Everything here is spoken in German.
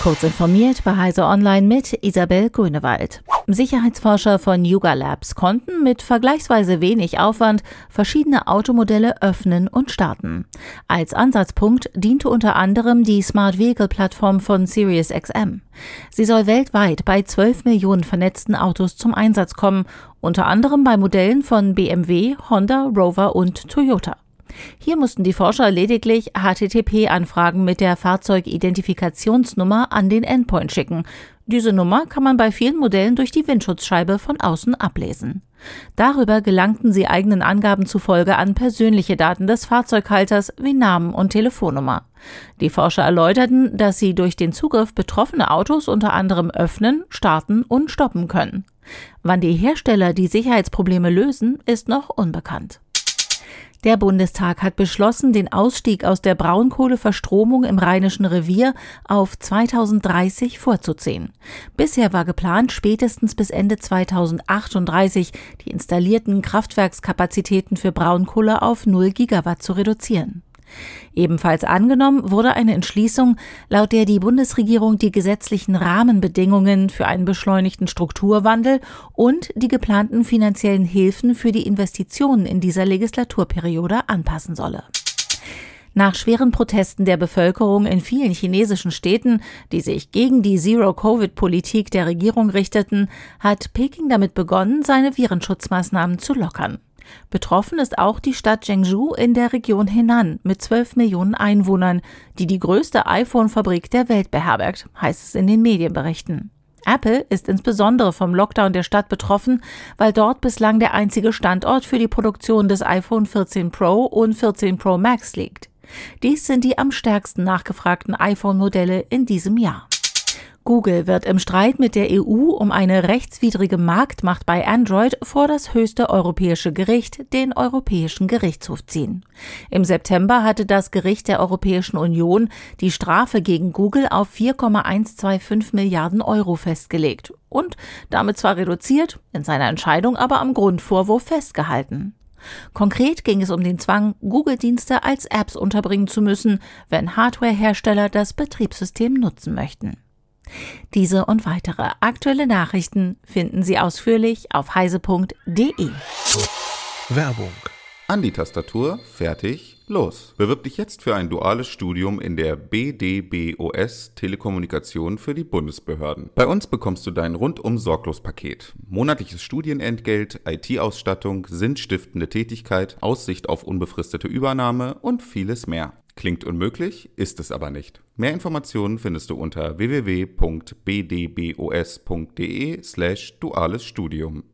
Kurz informiert bei Heise Online mit Isabel Grünewald. Sicherheitsforscher von Yuga Labs konnten mit vergleichsweise wenig Aufwand verschiedene Automodelle öffnen und starten. Als Ansatzpunkt diente unter anderem die Smart Vehicle Plattform von SiriusXM. Sie soll weltweit bei 12 Millionen vernetzten Autos zum Einsatz kommen, unter anderem bei Modellen von BMW, Honda, Rover und Toyota. Hier mussten die Forscher lediglich HTTP-Anfragen mit der Fahrzeugidentifikationsnummer an den Endpoint schicken. Diese Nummer kann man bei vielen Modellen durch die Windschutzscheibe von außen ablesen. Darüber gelangten sie eigenen Angaben zufolge an persönliche Daten des Fahrzeughalters wie Namen und Telefonnummer. Die Forscher erläuterten, dass sie durch den Zugriff betroffene Autos unter anderem öffnen, starten und stoppen können. Wann die Hersteller die Sicherheitsprobleme lösen, ist noch unbekannt. Der Bundestag hat beschlossen, den Ausstieg aus der Braunkohleverstromung im Rheinischen Revier auf 2030 vorzuziehen. Bisher war geplant, spätestens bis Ende 2038 die installierten Kraftwerkskapazitäten für Braunkohle auf 0 Gigawatt zu reduzieren. Ebenfalls angenommen wurde eine Entschließung, laut der die Bundesregierung die gesetzlichen Rahmenbedingungen für einen beschleunigten Strukturwandel und die geplanten finanziellen Hilfen für die Investitionen in dieser Legislaturperiode anpassen solle. Nach schweren Protesten der Bevölkerung in vielen chinesischen Städten, die sich gegen die Zero-Covid-Politik der Regierung richteten, hat Peking damit begonnen, seine Virenschutzmaßnahmen zu lockern. Betroffen ist auch die Stadt Zhengzhou in der Region Henan mit 12 Millionen Einwohnern, die die größte iPhone-Fabrik der Welt beherbergt, heißt es in den Medienberichten. Apple ist insbesondere vom Lockdown der Stadt betroffen, weil dort bislang der einzige Standort für die Produktion des iPhone 14 Pro und 14 Pro Max liegt. Dies sind die am stärksten nachgefragten iPhone-Modelle in diesem Jahr. Google wird im Streit mit der EU um eine rechtswidrige Marktmacht bei Android vor das höchste europäische Gericht, den Europäischen Gerichtshof ziehen. Im September hatte das Gericht der Europäischen Union die Strafe gegen Google auf 4,125 Milliarden Euro festgelegt und damit zwar reduziert, in seiner Entscheidung aber am Grundvorwurf festgehalten. Konkret ging es um den Zwang, Google-Dienste als Apps unterbringen zu müssen, wenn Hardwarehersteller das Betriebssystem nutzen möchten. Diese und weitere aktuelle Nachrichten finden Sie ausführlich auf heise.de. Werbung. An die Tastatur, fertig, los. Bewirb dich jetzt für ein duales Studium in der BDBOS Telekommunikation für die Bundesbehörden. Bei uns bekommst du dein rundum sorglos Paket. Monatliches Studienentgelt, IT-Ausstattung, sinnstiftende Tätigkeit, Aussicht auf unbefristete Übernahme und vieles mehr. Klingt unmöglich, ist es aber nicht. Mehr Informationen findest du unter www.bdbos.de slash duales Studium.